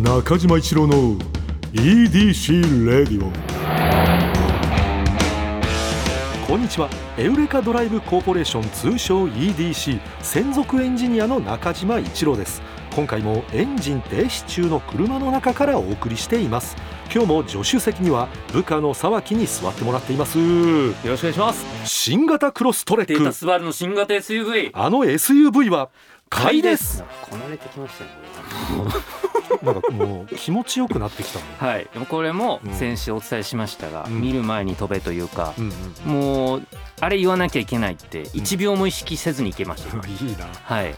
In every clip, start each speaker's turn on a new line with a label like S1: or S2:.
S1: 中島一郎の EDC レディオこんにちは。エウレカドライブコーポレーション通称 EDC 専属エンジニアの中島一郎です。今回もエンジン停止中の車の中からお送りしています。今日も助手席には部下の沢木に座ってもらっています。
S2: よろしくお願いします。
S1: 新型クロストレック。
S2: データスバルの新型 SUV
S1: あの SUV は買いです。
S2: こなれてきましたね
S1: なんかもう気持ちよくなってきたね。
S2: はい。でもこれも
S1: うん。
S2: 先週お伝えしましたが、
S1: うん。
S2: 見る前に飛べというか
S1: う、んうん
S2: もうあれ言わなきゃいけないって1秒も意識せずにいけました。よ、
S1: いいな。
S2: はい。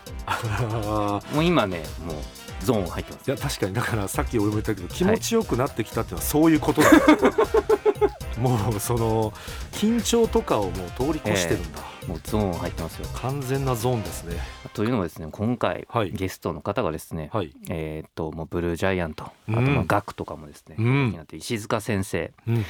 S2: もう今ねもうゾーン入ってます。
S1: いや確かに。だからさっき俺も言ったけど気持ちよくなってきたっていうのはそういうことだ、もうその緊張とかをもう通り越してるんだ、
S2: もうゾーン入ってますよ。
S1: 完全なゾーンですね。
S2: というのもですね今回、
S1: はい。
S2: ゲストの方がですね、
S1: はい、
S2: えーっともうブルージャイアントあと
S1: うん
S2: まあガクとかもですね、
S1: うん。
S2: て石塚先生。
S1: うん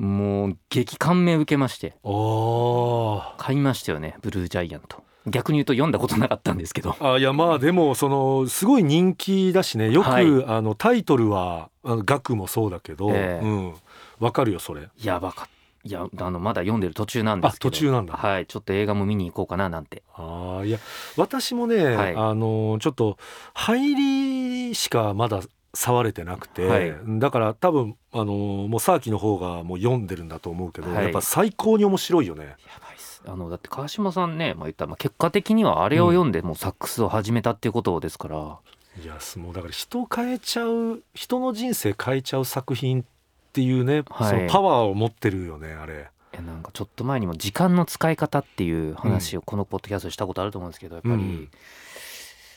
S1: うん、
S2: もう激感銘受けまして。
S1: あ
S2: 買いましたよねブルージャイアント。逆に言うと読んだことなかったんですけど。
S1: ーあいやまあでもそのすごい人気だしね。よく、
S2: はい。
S1: あのタイトルはあの額もそうだけど、
S2: ええ。
S1: うん。わかるよそれ。
S2: やばかったいやあのまだ読んでる途中なんですけど。
S1: あ途中なんだ。
S2: はいちょっと映画も見に行こうかななんて。
S1: ああいや私もね、
S2: はい。
S1: あのちょっと入りしかまだ触れてなくて、
S2: はい。
S1: だから多分あのもうサーキの方がもう読んでるんだと思うけど、
S2: はい。
S1: やっぱ最高に面白いよね。
S2: やばいっす。あのだって川島さんね、まあ、言ったらまあ結果的にはあれを読んでもうサックスを始めたっていうことですから、
S1: いやもうだから人を変えちゃう人の人生変えちゃう作品っていうね、
S2: はい。
S1: そのパワーを持ってるよねあれ。
S2: いやなんかちょっと前にも時間の使い方っていう話をこのポッドキャストでしたことあると思うんですけどやっぱり、
S1: うん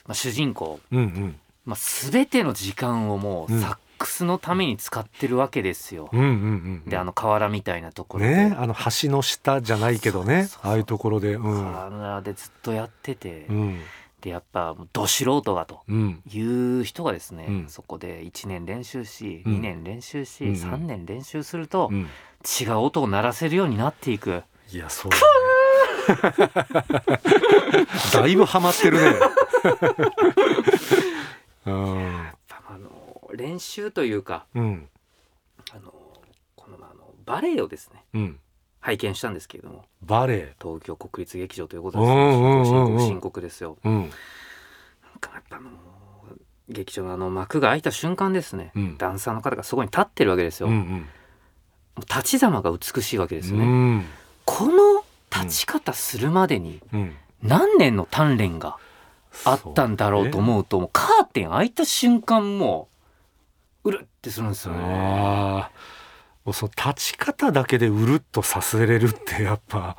S2: まあ、主人公、
S1: うんうん。
S2: まあ、全ての時間をもう
S1: うん。
S2: サックスのために使ってるわけですよ。
S1: うんうんうん
S2: であの河原みたいなところで、
S1: ねあの橋の下じゃないけどねああいうところで。うん。
S2: 河原でずっとやってて、
S1: うん
S2: でやっぱど素人がと
S1: うん。
S2: いう人がですね、
S1: うん。
S2: そこで1年練習し
S1: うん。
S2: 2年練習し、
S1: うんうん。
S2: 3年練習すると
S1: うん。
S2: 違う音を鳴らせるようになっていく。
S1: いやそうだね。だいぶハマってるね。うん。
S2: あの練習というか
S1: うん。
S2: あのこのあのバレエをですね
S1: うん
S2: 拝見したんですけれども。
S1: バレエ。
S2: 東京国立劇場ということです
S1: うんうんうんうん
S2: 深刻ですよ。
S1: うん。
S2: なんかやっぱあの劇場のあの幕が開いた瞬間ですね、
S1: うん。
S2: ダンサーの方がそこに立ってるわけですよ、も
S1: うんうん。
S2: う立ちざまが美しいわけですよね、
S1: うん。
S2: この立ち方するまでに
S1: うん。
S2: 何年の鍛錬があったんだろうと思うともうカーテン開いた瞬間もううるってするんですよね。
S1: その立ち方だけでうるっとさせれるってやっぱ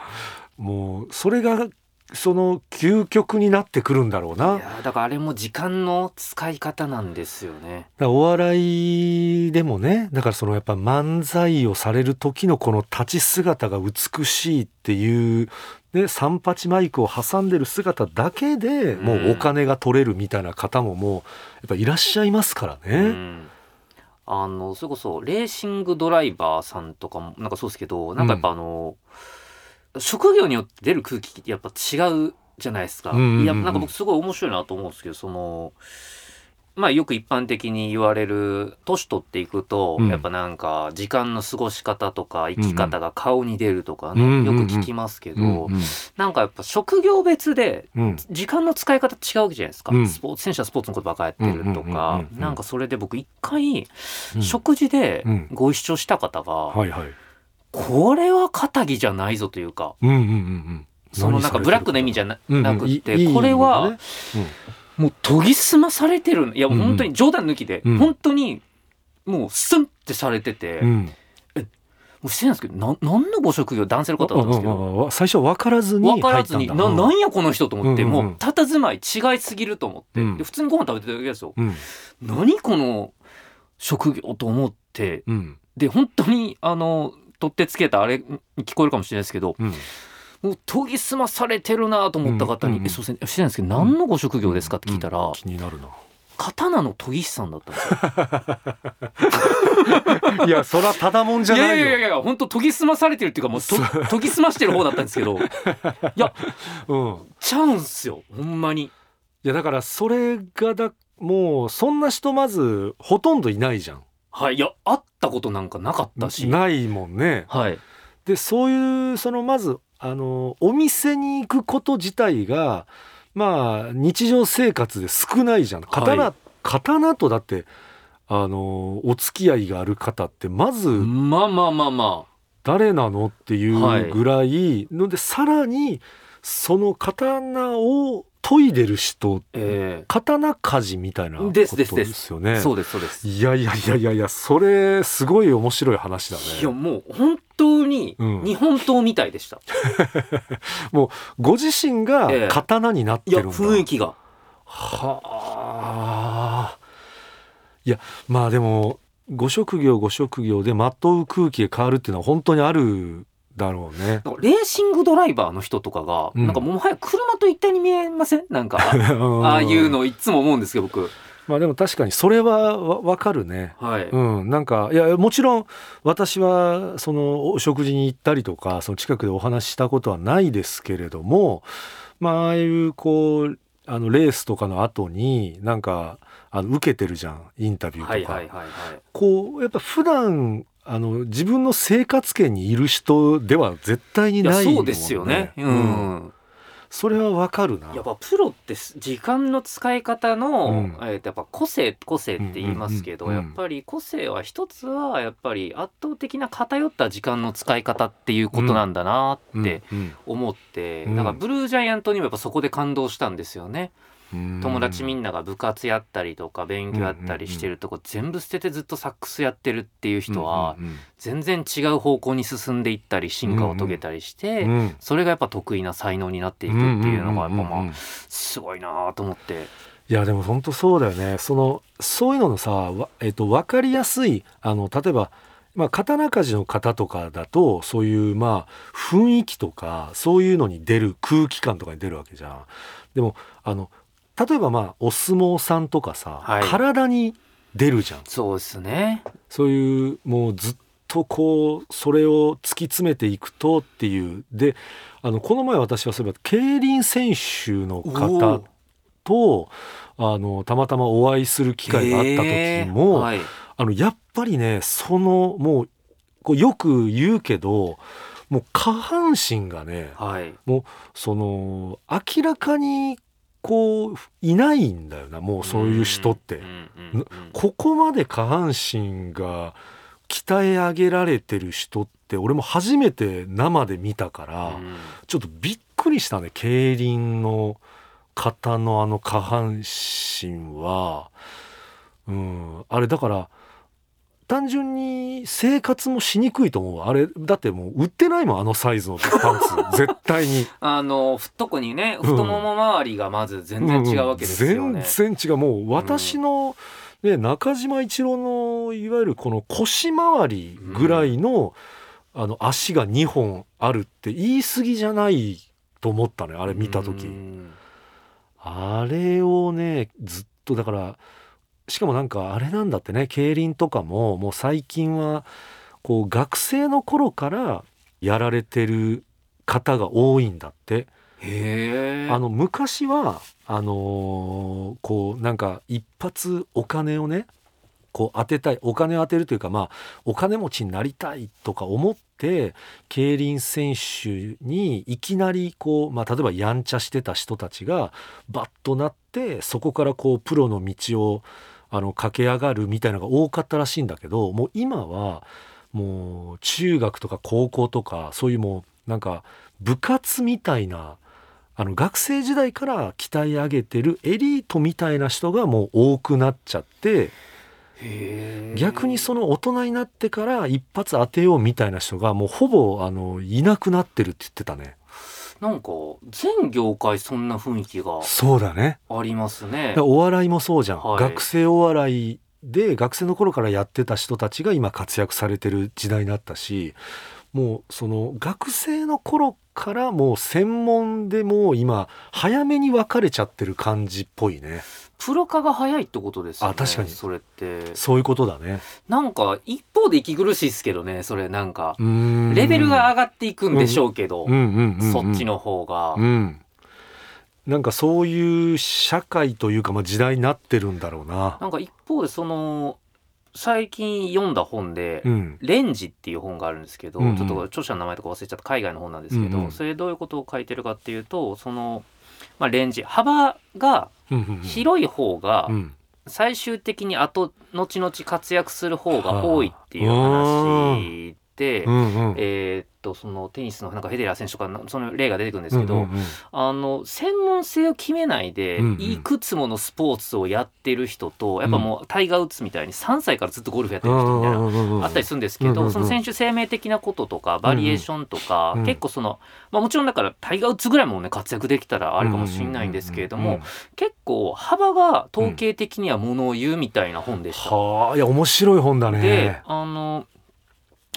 S1: もうそれがその究極になってくるんだろうない
S2: やだからあれも時間の使い方なんですよね。
S1: お笑いでもねだからそのやっぱ漫才をされる時のこの立ち姿が美しいっていう、ね、三八マイクを挟んでる姿だけでもうお金が取れるみたいな方ももうやっぱいらっしゃいますから
S2: う
S1: ね。
S2: んあのそれこそレーシングドライバーさんとかもなんかそうですけどなんかやっぱあの、職業によって出る空気ってやっぱ違うじゃないですか。
S1: うんうんうんうん
S2: いやなんか僕すごい面白いなと思うんですけどそのまあよく一般的に言われる年取っていくと、
S1: うん。
S2: やっぱなんか時間の過ごし方とか生き方が顔に出るとかね、
S1: うん。うん
S2: よく聞きますけど、
S1: うんうん
S2: なんかやっぱ職業別で
S1: うん
S2: 時間の使い方違うわけじゃないですか、
S1: うん。
S2: スポーツ選手はスポーツのことばっかやってると
S1: うんうんうん
S2: か
S1: うんうん。
S2: なんかそれで僕一回
S1: うん。
S2: 食事で
S1: うん。
S2: ご一緒した方が、
S1: はいはい。
S2: これは肩着じゃないぞというか
S1: うんうんうんうん。
S2: そのなんかブラックな意味じゃなくって、これはもう研ぎ澄まされてるいや本当に冗談抜きで、
S1: うん。
S2: 本当にもうスンってされてて、も
S1: うん。
S2: う失礼なんですけどな何のご職業男性の方だったんですけど。
S1: 最初分からずに
S2: 分からずにななんやこの人と思って、
S1: うんうんうん。
S2: もう佇まい違いすぎると思って、
S1: うん。
S2: で普通にご飯食べてただけですよ、
S1: うん。
S2: 何この職業と思って。
S1: うん。
S2: で本当にあの取ってつけたあれに聞こえるかもしれないですけど。
S1: うん
S2: もう研ぎ澄まされてるなと思った方に「
S1: うんうん
S2: えすいません。知らないんですけど何のご職業ですか?」って聞いたら、
S1: うん。気になるな。
S2: 刀の研ぎ師さんだったんですよ。
S1: いやそらただもんじゃないよ。
S2: いやいやいや本当研ぎ澄まされてるっていうかもうと研ぎ澄ましてる方だったんですけど。いや
S1: うん。
S2: ちゃうんすよほんまに。
S1: いやだからそれがだもうそんな人まずほとんどいないじゃん。
S2: はいいや会ったことなんかなかったし。
S1: ないもんね。
S2: はい。
S1: でそういうそのまずあのお店に行くこと自体がまあ日常生活で少ないじゃん。刀、
S2: はい。
S1: 刀とだってあのお付き合いがある方ってまず
S2: まあまあまあま
S1: 誰なのっていうぐらい、のでさらにその刀を研いでる人
S2: あえ
S1: 刀鍛冶みたいなこと
S2: ですですです
S1: ですよね。
S2: そうですそうです
S1: いやいやいやいやいやそれすごい面白い話だね
S2: いや。もう本当に日本刀みたいでした、もう
S1: ご自身が刀になってるんだ。
S2: 雰囲気が
S1: はあ。いやまあでもご職業ご職業でまとう空気が変わるっていうのは本当にあるだろうね。
S2: レーシングドライバーの人とかが、
S1: うん。
S2: なんかもはや車と一体に見えません？なんかあ
S1: あ
S2: あいう。のいつも思うんですけど僕。
S1: まあでも確かにそれはわわかるね。
S2: はい、
S1: うん、なんかいやもちろん私はそのお食事に行ったりとかその近くでお話ししたことはないですけれどもまあああいうこうあのレースとかの後になんかあの受けてるじゃん。インタビューとか、こうやっぱ普段あの自分の生活圏にいる人では絶対にないね、
S2: そうですよね。うん、
S1: うん。それはわかるな。
S2: やっぱプロってす時間の使い方の、
S1: うん。
S2: えやっぱ個性個性って言いますけど、
S1: うんうんうん
S2: やっぱり個性は一つはやっぱり圧倒的な偏った時間の使い方っていうことなんだなって
S1: うん
S2: 思って、
S1: うん。
S2: なんかブルージャイアントにもやっぱそこで感動したんですよね。
S1: うん。
S2: 友達みんなが部活やったりとか勉強やったりしてるとこ全部捨ててずっとサックスやってるっていう人は全然違う方向に進んでいったり進化を遂げたりしてそれがやっぱ得意な才能になっていくっていうのがやっぱまあすごいなと思って。
S1: いやでも本当そうだよね。そのそういうののさ、わえっと、分かりやすいあの例えば、まあ、刀鍛冶の方とかだとそういうまあ雰囲気とかそういうのに出る空気感とかに出るわけじゃん。でもあの例えばまあお相撲さんとかさ、
S2: はい。
S1: 体に出るじゃん。
S2: そうですね。
S1: そういうもうずっとこうそれを突き詰めていくとっていう。であのこの前私はそういえば競輪選手の方とあのたまたまお会いする機会があった時も、
S2: はい。
S1: あのやっぱりねそのもうこうよく言うけどもう下半身がね
S2: はい。
S1: その明らかにこういないんだよなもうそういう人って。ここまで下半身が鍛え上げられてる人って俺も初めて生で見たから、
S2: うん。
S1: ちょっとびっくりしたね競輪の方のあの下半身は、うん、あれだから単純に生活もしにくいと思う。わあれだってもう売ってないもんあのサイズのパンツ。絶対に。
S2: あのふ特にね太もも周りがまず全然違うわけですよね。
S1: 全然違う。もう私の、ね、中島一郎のいわゆるこの腰回りぐらいの,、あの足が2本あるって言い過ぎじゃないと思ったねあれ見た時、
S2: うん。
S1: あれをねずっとだからしかもなんかあれなんだってね競輪とかももう最近はこう学生の頃からやられてる方が多いんだって。あの昔はあのーこうなんか一発お金をねこう当てたいお金を当てるというかまあお金持ちになりたいとか思って競輪選手にいきなりこう、まあ、例えばやんちゃしてた人たちがバッとなってそこからこうプロの道をあの駆け上がるみたいなのが多かったらしいんだけどもう今はもう中学とか高校とかそういうもうなんか部活みたいなあの学生時代から鍛え上げてるエリートみたいな人がもう多くなっちゃって逆にその大人になってから一発当てようみたいな人がもうほぼあのいなくなってるって言ってたね
S2: なんか全業界そんな雰囲気が
S1: そうだね。
S2: ありますね。
S1: お笑いもそうじゃん、
S2: はい。
S1: 学生お笑いで学生の頃からやってた人たちが今活躍されてる時代になったしもうその学生の頃からもう専門でもう今早めに分かれちゃってる感じっぽいね
S2: プロ化が早いってことですよね。
S1: あ確かに。
S2: それって。
S1: そういうことだね。
S2: なんか一方で息苦しいですけどねそれなんか。レベルが上がっていくんでしょうけど、そっちの方が。
S1: うん。なんかそういう社会というか、まあ、時代になってるんだろうな。
S2: なんか一方でその最近読んだ本で
S1: うん「
S2: レンジ」っていう本があるんですけど、
S1: うんうん。
S2: ちょっと著者の名前とか忘れちゃった海外の本なんですけど、
S1: うんうん。
S2: それどういうことを書いてるかっていうとその、まあ、レンジ幅が広い方が
S1: うん。
S2: 最終的に後後々活躍する方が多いっていう話で、
S1: うんうん。
S2: えーっとそのテニスのなんかフェデラー選手とかのその例が出てくるんですけど、
S1: うんうんうん。
S2: あの専門性を決めないで、
S1: うんうん。
S2: いくつものスポーツをやってる人とやっぱもうタイガー・ウッズみたいに3歳からずっとゴルフやってる人みたいな。あったりするんですけど、
S1: うんうんうん。
S2: その選手生命的なこととかバリエーションとか、
S1: うんうん。
S2: 結構その、まあ、もちろんだからタイガー・ウッズぐらいもね活躍できたらあるかもしれないんですけれども、結構幅が統計的にはものを言うみたいな本でした。
S1: はあいや面白い本だ
S2: で
S1: ね。
S2: あの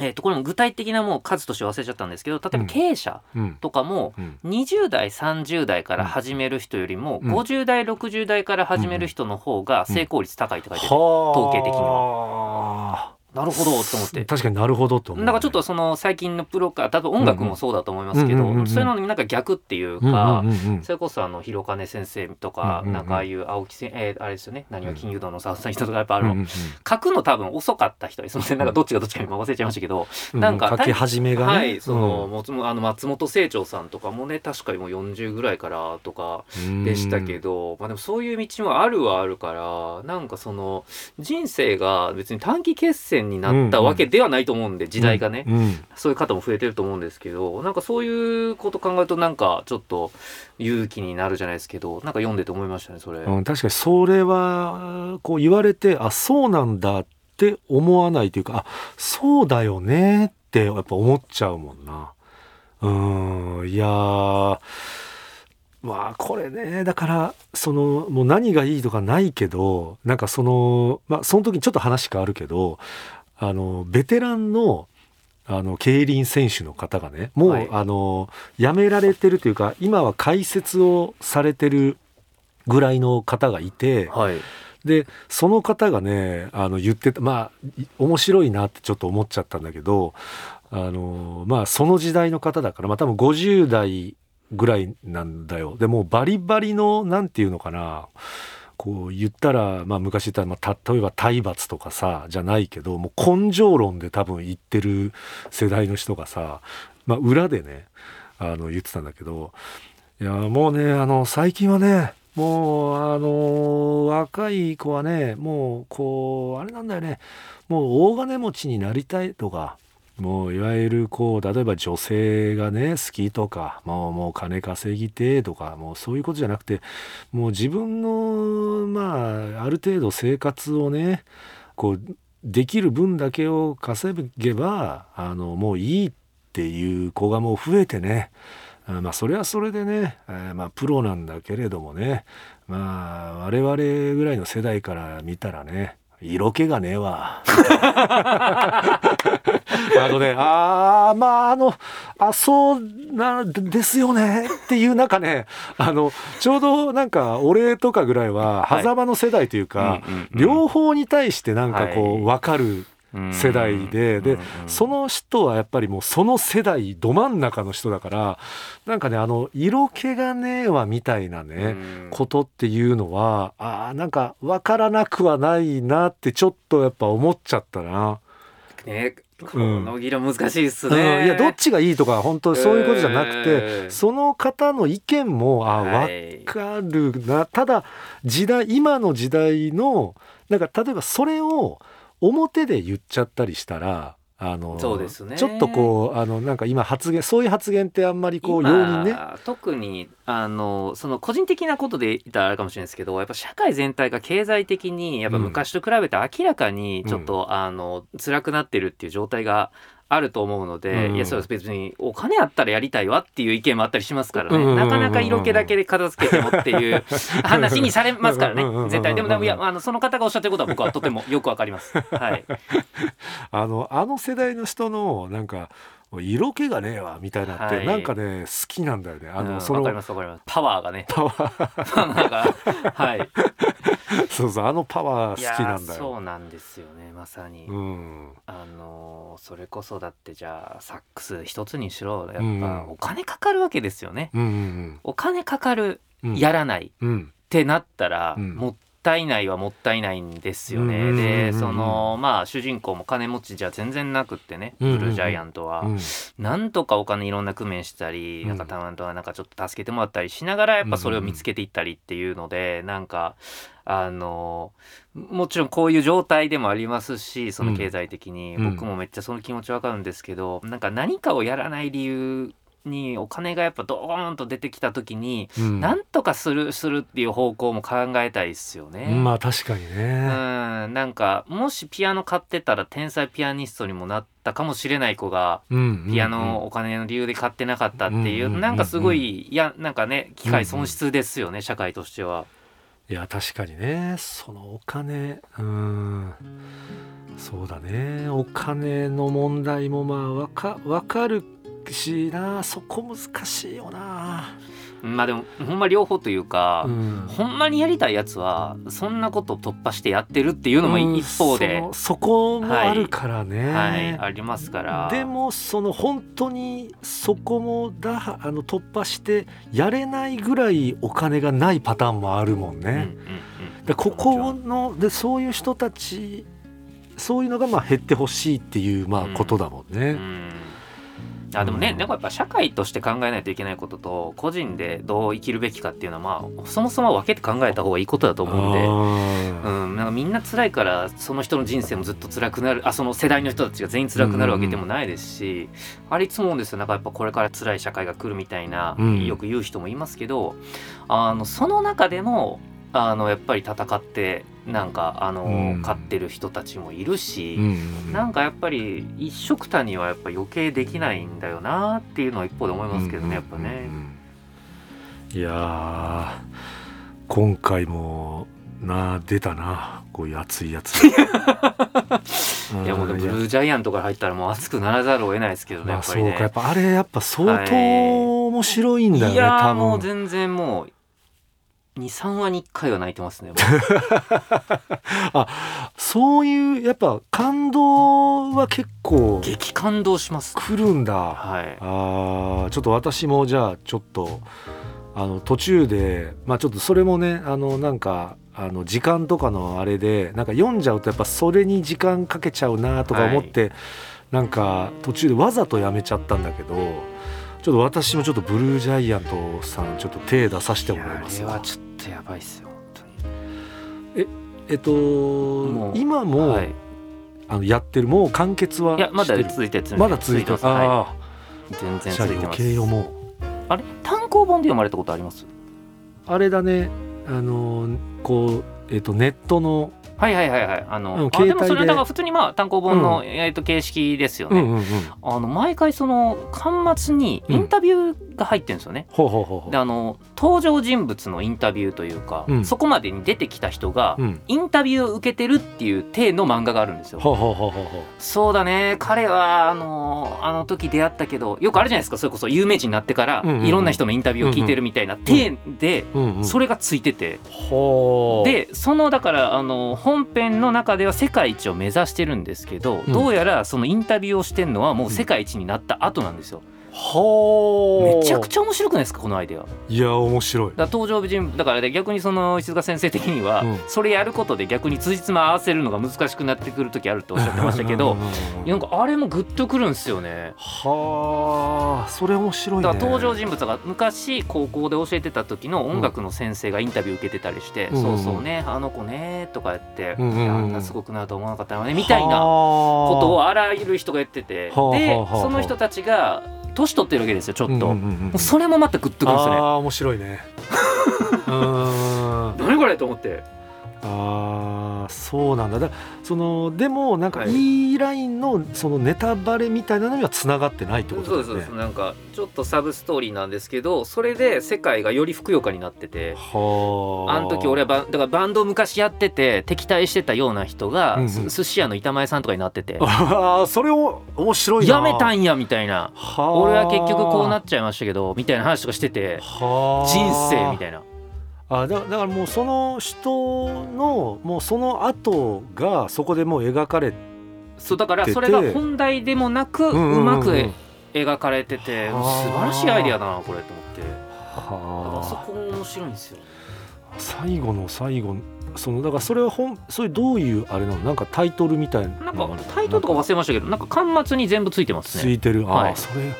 S2: えっとこれも具体的なもう数として忘れちゃったんですけど例えば経営者
S1: うん。
S2: とかも
S1: うん。
S2: 20代30代から始める人よりも
S1: うん。
S2: 50代60代から始める人の方が成功率高いって書いてある、
S1: はあ。
S2: 統計的に
S1: は
S2: なるほどと思って。
S1: 確かになるほどと思う。ね。
S2: なんかちょっとその最近のプロか多分音楽もそうだと思いますけど、
S1: うんうんうんうん。
S2: そういうのになんか逆っていう
S1: うん
S2: か、
S1: うんうんうん。
S2: それこそあの広金先生とか、
S1: うんうんうん。
S2: なんかああいう青木先えーあれですよね。何は金融道のささん人とかやっぱあの、
S1: うんうん
S2: 書くの多分遅かった人ですみませんなんかどっちがどっちか今忘れちゃいましたけど、
S1: うん
S2: なんか
S1: 書き始めがね。
S2: はい。その、もつもあの松本清張さんとかもね確かにもう40ぐらいからとか
S1: うん
S2: でしたけど、まあでもそういう道もあるはあるからなんかその人生が別に短期決戦になったわけではないと思うんで、時代がね、
S1: うん。
S2: そういう方も増えてると思うんですけどなんかそういうこと考えるとなんかちょっと勇気になるじゃないですけどなんか読んでて思いましたねそれ。
S1: うん、確かに。それはこう言われてあそうなんだって思わないというかあそうだよねってやっぱ思っちゃうもんな。うんいやーまあこれねだからそのもう何がいいとかないけどなんかそのまあその時にちょっと話変わるけどあのベテランのあの競輪選手の方がねもう、
S2: はい。
S1: あの辞められてるというか今は解説をされてるぐらいの方がいて
S2: はい。
S1: でその方がねあの言ってたまあい面白いなってちょっと思っちゃったんだけどあのまあその時代の方だからまあ多分50代ぐらいなんだよ。でもバリバリのなんていうのかな。こう言ったら、まあ、昔言ったら、まあ、例えば体罰とかさじゃないけどもう根性論で多分言ってる世代の人がさ、まあ、裏でねあの言ってたんだけどいやもうねあの最近はねもうあの若い子はねもうこうあれなんだよね。もう大金持ちになりたいとかもういわゆるこう例えば女性がね好きとかもうもう金稼ぎてとかもうそういうことじゃなくてもう自分のまあある程度生活をねこうできる分だけを稼げばあのもういいっていう子がもう増えてねまあそれはそれでね、えまあプロなんだけれどもねまあ我々ぐらいの世代から見たらね色気がねえわ。あのね、あーまああのあそうなんですよね。っていうなんかねあのちょうどなんか俺とかぐらいは
S2: はい。
S1: 狭間の世代というか、
S2: うんうんうん。
S1: 両方に対してなんかこ
S2: はい。う
S1: 分かる世代で、で、その人はやっぱりもうその世代ど真ん中の人だからなんかねあの色気がねえわみたいなね、ことっていうのはあーなんか分からなくはないなってちょっとやっぱ思っちゃったな。
S2: ねこの議論難しいっすね、
S1: うん、いやどっちがいいとか本当そういうことじゃなくて、
S2: えー
S1: その方の意見もあ
S2: は
S1: 分
S2: い
S1: かるな。ただ時代今の時代のなんか例えばそれを表で言っちゃったりしたらあの
S2: そうですね
S1: ちょっとこうあのなんか今発言そういう発言ってあんまりこう
S2: 今
S1: 容認ね。
S2: 特にあのその個人的なことで言ったらあれかもしれないですけどやっぱ社会全体が経済的にやっぱ昔と比べて明らかにちょっと、あの辛くなってるっていう状態があると思うので、
S1: うん。
S2: いやそれは別にお金あったらやりたいわっていう意見もあったりしますからね、
S1: うんうんうんうん
S2: なかなか色気だけで片付けてもっていう 話にされますからね。絶対でもでもいやあのその方がおっしゃってることは僕はとてもよくわかります。はい、
S1: あのあの世代の人のなんか色気がねえわみたいなって、
S2: はい。
S1: なんかね好きなんだよね。あの、その
S2: パワーがね。
S1: パワー。
S2: なんかはい。
S1: そうそうあのパワー好きなんだよ。
S2: そうなんですよねまさに、
S1: うん。
S2: あのーそれこそだってじゃあサックス一つにしろやっぱ
S1: ん
S2: お金かかるわけですよね、お金かかる
S1: うん。
S2: やらない
S1: うん。
S2: ってなったら、
S1: うん。
S2: もったいないはもったいないんですよね。
S1: うんうんうんうん
S2: でそのまあ主人公も金持ちじゃ全然なくってね、
S1: うんうんうん。
S2: ブルージャイアントは、
S1: うん。
S2: なんとかお金いろんな工面したり、
S1: うん。
S2: なんかたまにはなんかちょっと助けてもらったりしながらやっぱそれを見つけていったりっていうので、なんかあのもちろんこういう状態でもありますしその経済的に、
S1: うん。
S2: 僕もめっちゃその気持ちわかるんですけど、なんか何かをやらない理由にお金がやっぱドーンと出てきた時に、
S1: うん。
S2: なんとかするするっていう方向も考えたいですよね。
S1: まあ確かに
S2: う
S1: ね。
S2: ん。なんかもしピアノ買ってたら天才ピアニストにもなったかもしれない子が
S1: うん
S2: ピアノをお金の理由で買ってなかったっていう、
S1: う
S2: なんかすごいいやなんかね機会損失ですよね、社会としては。
S1: いや確かにね。そのお金うん。そうだね。お金の問題もまあわかわかるしな。そこ難しいよな。
S2: まあでもほんま両方というか、
S1: うん。
S2: ほんまにやりたいやつはそんなこと突破してやってるっていうのも一方で、
S1: うんそこもあるからね、
S2: はい。ありますから。
S1: でもその本当にそこもだあの突破してやれないぐらいお金がないパターンもあるもんね。
S2: うん
S1: でここのでそういう人たちそういうのがまあ減ってほしいっていうまあ
S2: うん。
S1: ことだもんね。
S2: うんあでもね、
S1: うん。
S2: なんかやっぱ社会として考えないといけないことと個人でどう生きるべきかっていうのはまあそもそも分けて考えた方がいいことだと思うんで。
S1: あ
S2: うん、なんかみんな辛いからその人の人生もずっと辛くなる。あその世代の人たちが全員辛くなるわけでもないですし、あれいつも思うんですよ。なんかやっぱこれから辛い社会が来るみたいな、
S1: うん。
S2: よく言う人もいますけどあのその中でもあのやっぱり戦ってなんかあの、
S1: うん
S2: 勝ってる人たちもいるし、なんかやっぱり一緒くたにはやっぱ余計できないんだよなっていうのは一方で思いますけどね、やっぱね。
S1: いやー今回もな出たなこういう熱いやつ。
S2: いやもうでもブルージャイアントから入ったらもう熱くならざるを得ないですけどね、
S1: まあ
S2: やっぱりね。
S1: そうかやっぱあれやっぱ相当面白いんだよね、
S2: いやー
S1: 多分。
S2: もう全然もう23話に1回は泣いてますねも
S1: そういうやっぱ感動は結構
S2: う激感動します。
S1: 来るんだ。
S2: はい。
S1: あーちょっと私もじゃあちょっとあの途中でまあちょっとそれもねあのなんかあの時間とかのあれでなんか読んじゃうとやっぱそれに時間かけちゃうなとか思って、なんか途中でわざとやめちゃったんだけどちょっと私もちょっとブルージャイアントさんちょっと手出させてもらいます
S2: いやあれは
S1: わ
S2: ちょっとやばいっすよ
S1: えっと
S2: もう
S1: 今も、
S2: 本当にはい。
S1: あのやってるもう完結はい
S2: やまだ続いてる
S1: まだ続いてる
S2: ます。は
S1: あ
S2: い全然続いてます。あれ？単行本で読まれたことあります？
S1: あれだね。あのこうえっとネットの
S2: はいはいはいはい。あの、
S1: うん
S2: あ
S1: 携
S2: それはだから普通にまあ単行本の、
S1: うん。
S2: えー、と形式ですよね、
S1: うんうんうん。
S2: あの毎回その巻末にインタビューが入ってるんですよね、
S1: ほうほうほうほ
S2: であの登場人物のインタビューというか、
S1: うん。
S2: そこまでに出てきた人が、
S1: ううん。
S2: インタビューを受けてるっていう体の漫画があるんですよ。
S1: ほうほうほうほう
S2: そうだね。彼はあのあの時出会ったけどよくあるじゃないですか。それこそ有名人になってから、
S1: うんうんうん。
S2: いろんな人のインタビューを聞いてるみたいな体で、
S1: うんうん
S2: それがついてて、
S1: ほう。
S2: でそのだからあの本編の中では世界一を目指してるんですけど、
S1: うん。
S2: どうやらそのインタビューをしてるのはもう世界一になった後なんですよ。
S1: ほう
S2: めちゃくちゃ面白くないですかこのアイデア。
S1: いや面白い。
S2: だ登場人物だからね逆にその石塚先生的には、
S1: うん。
S2: それやることで逆に辻褄合わせるのが難しくなってくる時あるとおっしゃってましたけどなんかあれもグッとくるんですよね。
S1: はあそれ面白いね。
S2: だから登場人物が昔高校で教えてた時の音楽の先生がインタビュー受けてたりして「
S1: うん
S2: そうそうねあの子ね」とかやって「
S1: うんうん
S2: あんなすごくなると思わなかったよね」みたいなこと
S1: こ
S2: をあらゆる人が言ってて。
S1: はあ
S2: でその人たちが年取ってるわけですよちょっと。それもまたグッとくるんですよね。
S1: ああ面白いね うーん
S2: 何これと思って。
S1: ああそうなんだ。だそのでもなんか
S2: はい。
S1: いいラインのそのネタバレみたいなのにはつながってないってことだよね。
S2: そうですそうです。なんかちょっとサブストーリーなんですけどそれで世界がよりふくよかになってて。
S1: は
S2: あの時俺はバンだからバンドを昔やってて敵対してたような人が、
S1: うんうん。
S2: す寿司屋の板前さんとかになってて。
S1: ああそれを面白いな
S2: やめたんやみたいな。
S1: はあ
S2: 俺は結局こうなっちゃいましたけどみたいな話とかしてて。
S1: はあ
S2: 人生みたいな
S1: あだだからもうその人のもうその後がそこでもう描かれ
S2: そうだから
S1: てて
S2: それが本題でもなくう
S1: うんうんうん。うん
S2: まく描かれてて
S1: はあ。
S2: 素晴らしいアイデアだなこれと思って。だからそ
S1: は
S2: こも面白いんですよ。
S1: 最後の最後そのだからそれは本それどういうあれなの？なんかタイトルみたいな。
S2: なんかタイトルとか忘れましたけどなんか端末に全部ついてますね。
S1: ついてる。ああ、
S2: はい。
S1: それあ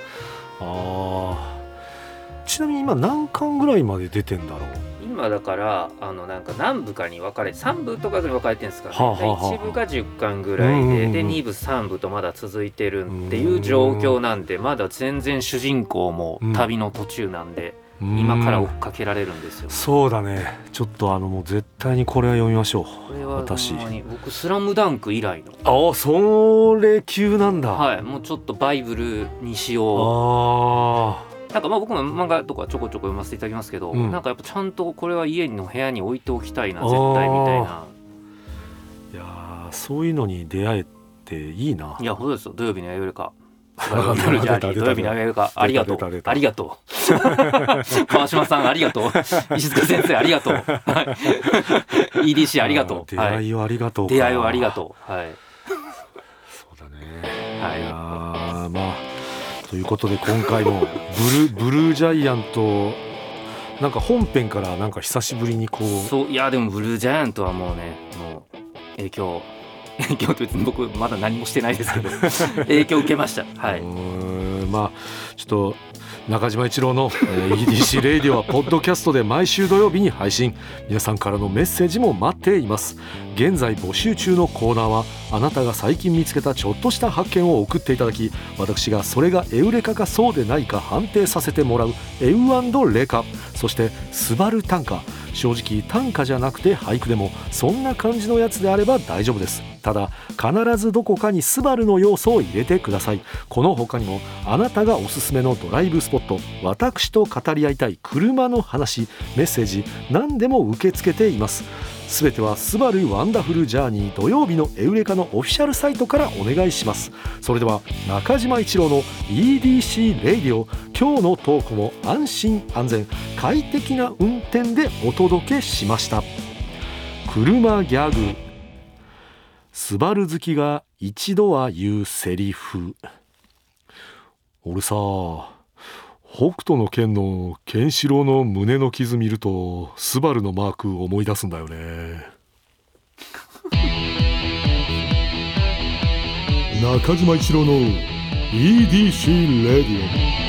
S1: あちなみに今何巻ぐらいまで出てんだろう？
S2: 今だからあのなんか何部かに分かれ3部とかに分かれてるんですかね、
S1: はあはあはあ
S2: 1部が10巻ぐらいで、で2部3部とまだ続いてるっていう状況なんでまだ全然主人公も旅の途中なんで、今から追
S1: うん
S2: っかけられるんですよ。
S1: そうだね。ちょっとあのもう絶対にこれは読みましょう。
S2: これは
S1: 私。
S2: 僕「スラムダンク以来の。
S1: ああそれ級なんだ、
S2: はいもうちょっとバイブルにしよ
S1: あ
S2: うなんかまあ僕も漫画とかちょこちょこ読ませていただきますけど、
S1: うん。
S2: なんかやっぱちゃんとこれは家の部屋に置いておきたいな絶対みたいな。
S1: あいやーそういうのに出会えていいな。い
S2: や本当ですよ。土曜日にあげるか
S1: 出
S2: 土曜日にあげるかありがとう。ありがとう。川島さんありがとう。石塚先生ありがとう、はい、EDC ありがとう。
S1: 出
S2: はい
S1: 会いをありがとうか。
S2: 出会いをありがとう。はい。
S1: そうだね。
S2: はい。
S1: まあということで今回もブルブルージャイアントなんか本編からなんか久しぶりにこう
S2: そういやでもブルージャイアントはもうねもう影響 影響って別に僕まだ何もしてないですけど 影響受けました。はい。う
S1: ーんまあちょっと中島一郎の、えー EDC レイディオはポッドキャストで毎週土曜日に配信。皆さんからのメッセージも待っています。現在募集中のコーナーはあなたが最近見つけたちょっとした発見を送っていただき私がそれがエウレカかそうでないか判定させてもらうエウレカそしてスバル短歌正直短歌じゃなくて俳句でもそんな感じのやつであれば大丈夫です。ただ必ずどこかにスバルの要素を入れてください。この他にもあなたがおすすめのドライブスポット私と語り合いたい車の話メッセージ何でも受け付けています。すべてはスバル Wonderful Journey 土曜日のエウレカのオフィシャルサイトからお願いします。それでは中島一郎の EDC Radio今日のトークも安心安全。快適な運転でお届けしました。車ギャグスバル好きが一度は言うセリフ。俺さ北斗の剣のケンシロウの胸の傷見るとスバルのマーク思い出すんだよね。中島一郎の EDC レディオ。